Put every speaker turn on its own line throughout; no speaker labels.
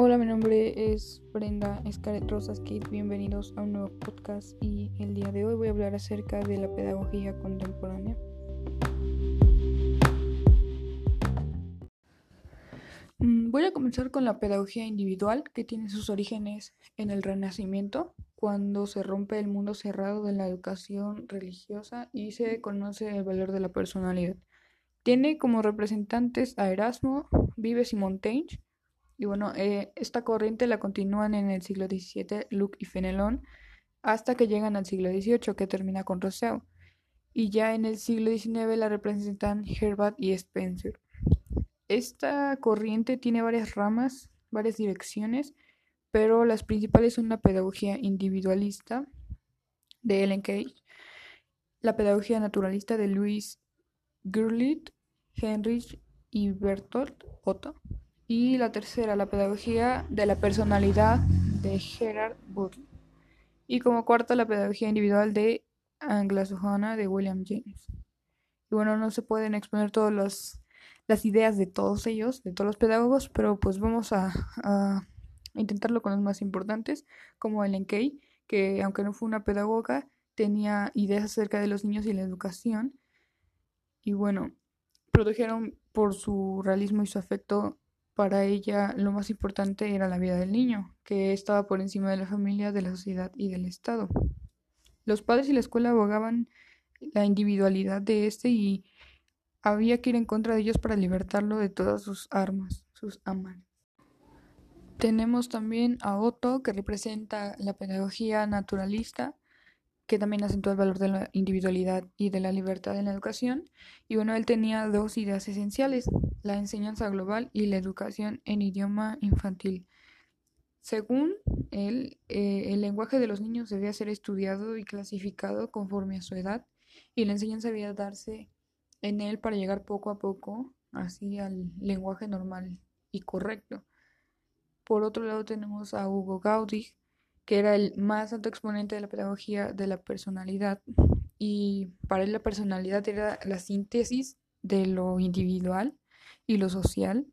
Hola, mi nombre es Brenda Escaret Rosas Kid. Bienvenidos a un nuevo podcast y el día de hoy voy a hablar acerca de la pedagogía contemporánea. Mm, voy a comenzar con la pedagogía individual que tiene sus orígenes en el Renacimiento, cuando se rompe el mundo cerrado de la educación religiosa y se conoce el valor de la personalidad. Tiene como representantes a Erasmo, Vives y Montaigne y bueno, eh, esta corriente la continúan en el siglo XVII Luke y Fenelon hasta que llegan al siglo XVIII que termina con Rousseau. Y ya en el siglo XIX la representan Herbert y Spencer. Esta corriente tiene varias ramas, varias direcciones, pero las principales son la pedagogía individualista de Ellen Cage, la pedagogía naturalista de Louis Gurlitt, Heinrich y Bertolt Otto, y la tercera, la pedagogía de la personalidad de Gerard Butler. Y como cuarta, la pedagogía individual de anglosajona de William James. Y bueno, no se pueden exponer todas las ideas de todos ellos, de todos los pedagogos, pero pues vamos a, a intentarlo con los más importantes, como Ellen Kay, que aunque no fue una pedagoga, tenía ideas acerca de los niños y la educación. Y bueno, produjeron por su realismo y su afecto para ella lo más importante era la vida del niño, que estaba por encima de la familia, de la sociedad y del Estado. Los padres y la escuela abogaban la individualidad de éste y había que ir en contra de ellos para libertarlo de todas sus armas, sus amas. Tenemos también a Otto, que representa la pedagogía naturalista, que también acentúa el valor de la individualidad y de la libertad en la educación. Y bueno, él tenía dos ideas esenciales, la enseñanza global y la educación en idioma infantil. Según él, eh, el lenguaje de los niños debía ser estudiado y clasificado conforme a su edad y la enseñanza debía darse en él para llegar poco a poco así al lenguaje normal y correcto. Por otro lado tenemos a Hugo Gaudí, que era el más alto exponente de la pedagogía de la personalidad. Y para él la personalidad era la síntesis de lo individual y lo social,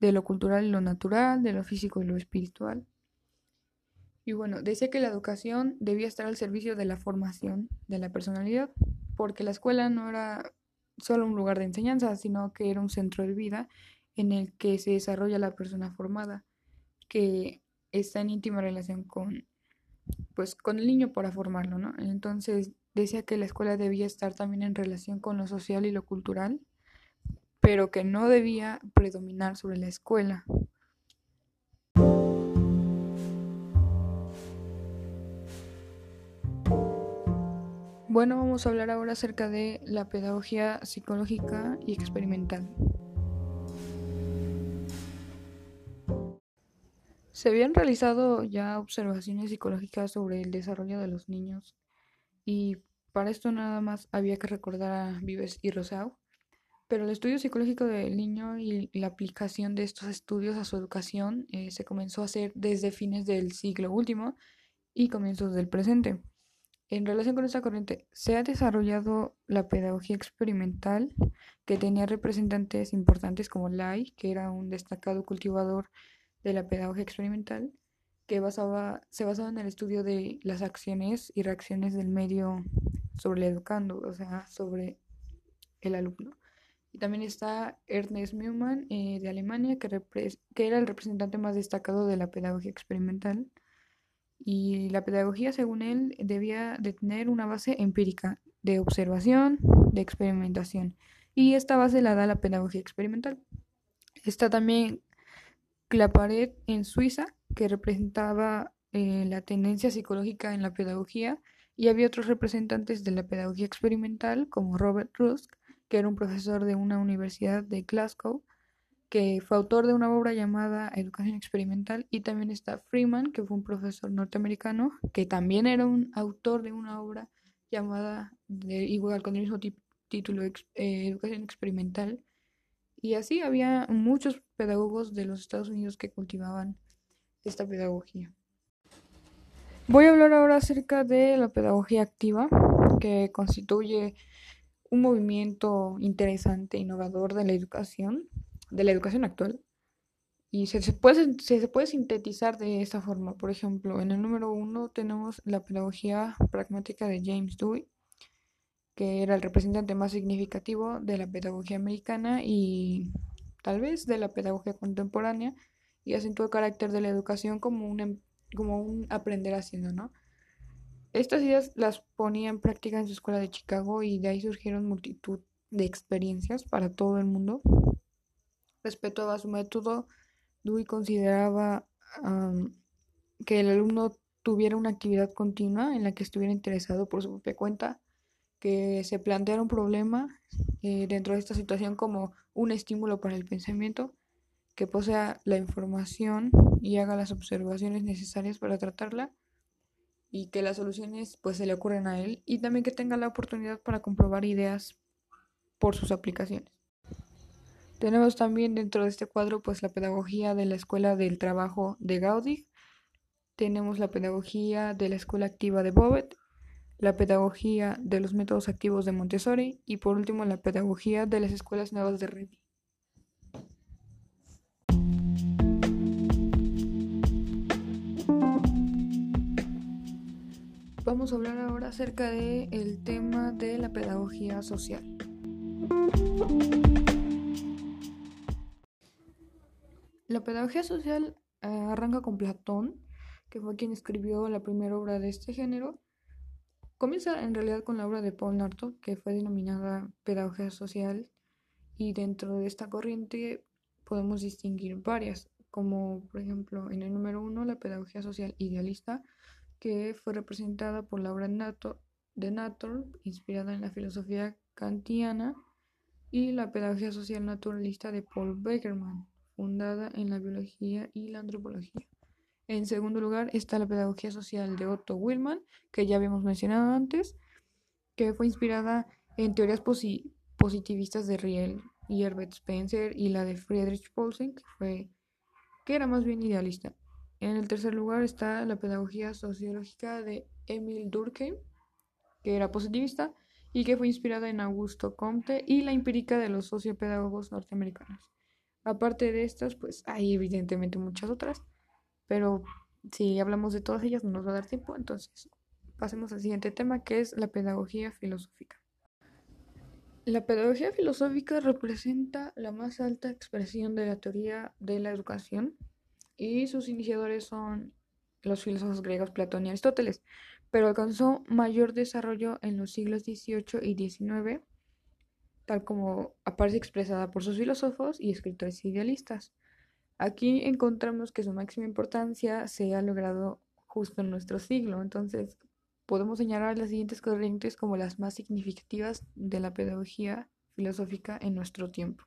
de lo cultural y lo natural, de lo físico y lo espiritual. Y bueno, decía que la educación debía estar al servicio de la formación de la personalidad, porque la escuela no era solo un lugar de enseñanza, sino que era un centro de vida en el que se desarrolla la persona formada, que está en íntima relación con, pues, con el niño para formarlo, ¿no? Entonces decía que la escuela debía estar también en relación con lo social y lo cultural, pero que no debía predominar sobre la escuela. Bueno, vamos a hablar ahora acerca de la pedagogía psicológica y experimental. Se habían realizado ya observaciones psicológicas sobre el desarrollo de los niños y para esto nada más había que recordar a Vives y Rousseau, pero el estudio psicológico del niño y la aplicación de estos estudios a su educación eh, se comenzó a hacer desde fines del siglo último y comienzos del presente. En relación con esta corriente, se ha desarrollado la pedagogía experimental, que tenía representantes importantes como Lai, que era un destacado cultivador de la pedagogía experimental que basaba, se basaba en el estudio de las acciones y reacciones del medio sobre el educando, o sea, sobre el alumno. Y también está Ernest Mühlmann eh, de Alemania, que, era el representante más destacado de la pedagogía experimental. Y la pedagogía, según él, debía de tener una base empírica de observación, de experimentación. Y esta base la da la pedagogía experimental. Está también Claparet en Suiza, que representaba eh, la tendencia psicológica en la pedagogía, y había otros representantes de la pedagogía experimental, como Robert Rusk, que era un profesor de una universidad de Glasgow, que fue autor de una obra llamada Educación Experimental, y también está Freeman, que fue un profesor norteamericano, que también era un autor de una obra llamada, de, igual con el mismo título, eh, Educación Experimental, y así había muchos pedagogos de los Estados Unidos que cultivaban esta pedagogía. Voy a hablar ahora acerca de la pedagogía activa, que constituye un movimiento interesante, innovador de la educación, de la educación actual, Y se, puede, se puede sintetizar de esta forma. Por ejemplo, en el número uno tenemos la pedagogía pragmática de James Dewey, que era el representante más significativo de la pedagogía americana y tal vez de la pedagogía contemporánea, y acentuó el carácter de la educación como un, em, como un aprender haciendo, ¿no? Estas ideas las ponía en práctica en su escuela de Chicago y de ahí surgieron multitud de experiencias para todo el mundo. Respecto su método, Dewey consideraba que el alumno tuviera una actividad continua en la que estuviera interesado por su propia cuenta, que se planteara un problema eh, dentro de esta situación como un estímulo para el pensamiento, que posea la información y haga las observaciones necesarias para tratarla y que las soluciones pues se le ocurren a él y también que tenga la oportunidad para comprobar ideas por sus aplicaciones. Tenemos también dentro de este cuadro pues la pedagogía de la Escuela del Trabajo de Gaudí, tenemos la pedagogía de la Escuela Activa de Bobet, la pedagogía de los métodos activos de Montessori y por último la pedagogía de las escuelas nuevas de Revi. Vamos a hablar ahora acerca del el tema de la pedagogía social. La pedagogía social eh, arranca con Platón, que fue quien escribió la primera obra de este género. Comienza en realidad con la obra de Paul Narto, que fue denominada Pedagogía Social, y dentro de esta corriente podemos distinguir varias, como por ejemplo en el número uno la pedagogía social idealista, que fue representada por la obra de Nator, inspirada en la filosofía kantiana, y la pedagogía social naturalista de Paul Beckerman, fundada en la biología y la antropología. En segundo lugar está la pedagogía social de Otto Willmann, que ya habíamos mencionado antes, que fue inspirada en teorías positivistas de Riel y Herbert Spencer y la de Friedrich Paulsen, que, fue, que era más bien idealista. En el tercer lugar está la pedagogía sociológica de Emil Durkheim, que era positivista y que fue inspirada en Augusto Comte y la empírica de los sociopedagogos norteamericanos. Aparte de estas, pues hay evidentemente muchas otras, pero si hablamos de todas ellas no nos va a dar tiempo, entonces pasemos al siguiente tema que es la pedagogía filosófica. La pedagogía filosófica representa la más alta expresión de la teoría de la educación y sus iniciadores son los filósofos griegos Platón y Aristóteles, pero alcanzó mayor desarrollo en los siglos XVIII y XIX, tal como aparece expresada por sus filósofos y escritores idealistas. Aquí encontramos que su máxima importancia se ha logrado justo en nuestro siglo, entonces podemos señalar las siguientes corrientes como las más significativas de la pedagogía filosófica en nuestro tiempo.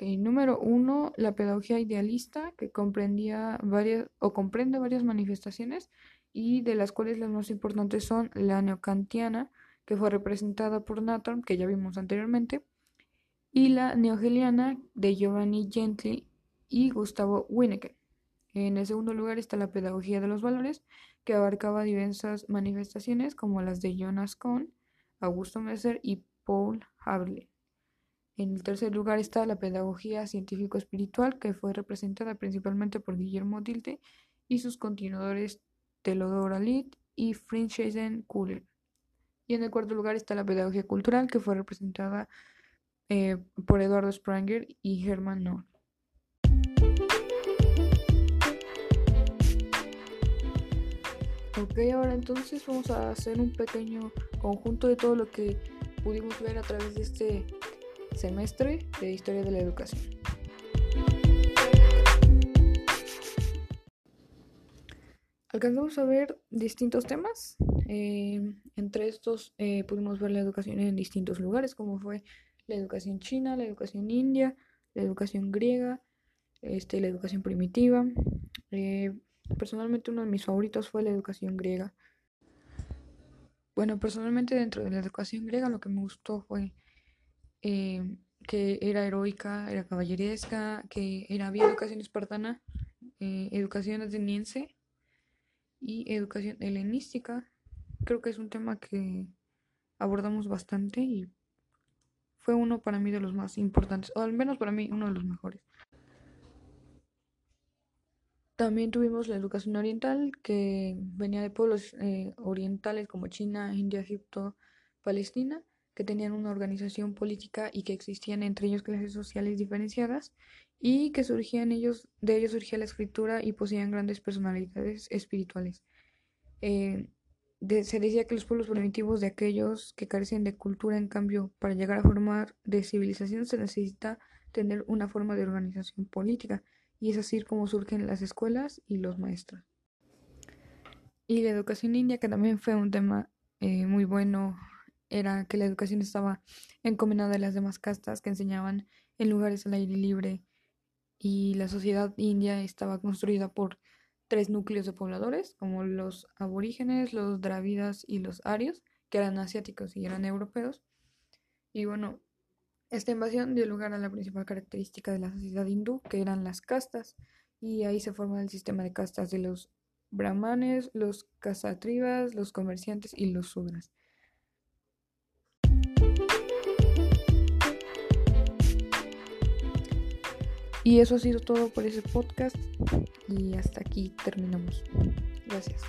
Número uno, la pedagogía idealista, que comprendía varias o comprende varias manifestaciones y de las cuales las más importantes son la neocantiana, que fue representada por Nathan, que ya vimos anteriormente, y la neogeliana de Giovanni Gently y Gustavo Winnecke. En el segundo lugar está la pedagogía de los valores, que abarcaba diversas manifestaciones como las de Jonas Kohn, Augusto Messer y Paul Havre. En el tercer lugar está la pedagogía científico-espiritual, que fue representada principalmente por Guillermo Dilthey y sus continuadores Telodora Lid y Friedrich Kuhler. Y en el cuarto lugar está la pedagogía cultural, que fue representada eh, por Eduardo Spranger y Hermann Noll. Ok, ahora entonces vamos a hacer un pequeño conjunto de todo lo que pudimos ver a través de este semestre de Historia de la Educación. Alcanzamos a ver distintos temas. Eh, entre estos eh, pudimos ver la educación en distintos lugares, como fue la educación china, la educación india, la educación griega, este, la educación primitiva. Eh, personalmente uno de mis favoritos fue la educación griega. Bueno, personalmente dentro de la educación griega lo que me gustó fue eh, que era heroica, era caballeresca, que era, había educación espartana, eh, educación ateniense y educación helenística. Creo que es un tema que abordamos bastante y fue uno para mí de los más importantes, o al menos para mí uno de los mejores. También tuvimos la educación oriental, que venía de pueblos eh, orientales como China, India, Egipto, Palestina, que tenían una organización política y que existían entre ellos clases sociales diferenciadas y que surgían ellos, de ellos surgía la escritura y poseían grandes personalidades espirituales. Eh, se decía que los pueblos primitivos de aquellos que carecen de cultura, en cambio, para llegar a formar de civilización se necesita tener una forma de organización política, y es así como surgen las escuelas y los maestros. Y la educación india, que también fue un tema eh, muy bueno, era que la educación estaba encomendada a las demás castas que enseñaban en lugares al aire libre, y la sociedad india estaba construida por tres núcleos de pobladores, como los aborígenes, los dravidas y los arios, que eran asiáticos y eran europeos. Y bueno, esta invasión dio lugar a la principal característica de la sociedad hindú, que eran las castas, y ahí se forma el sistema de castas de los brahmanes, los casatribas, los comerciantes y los sudras. Y eso ha sido todo por ese podcast y hasta aquí terminamos. Gracias.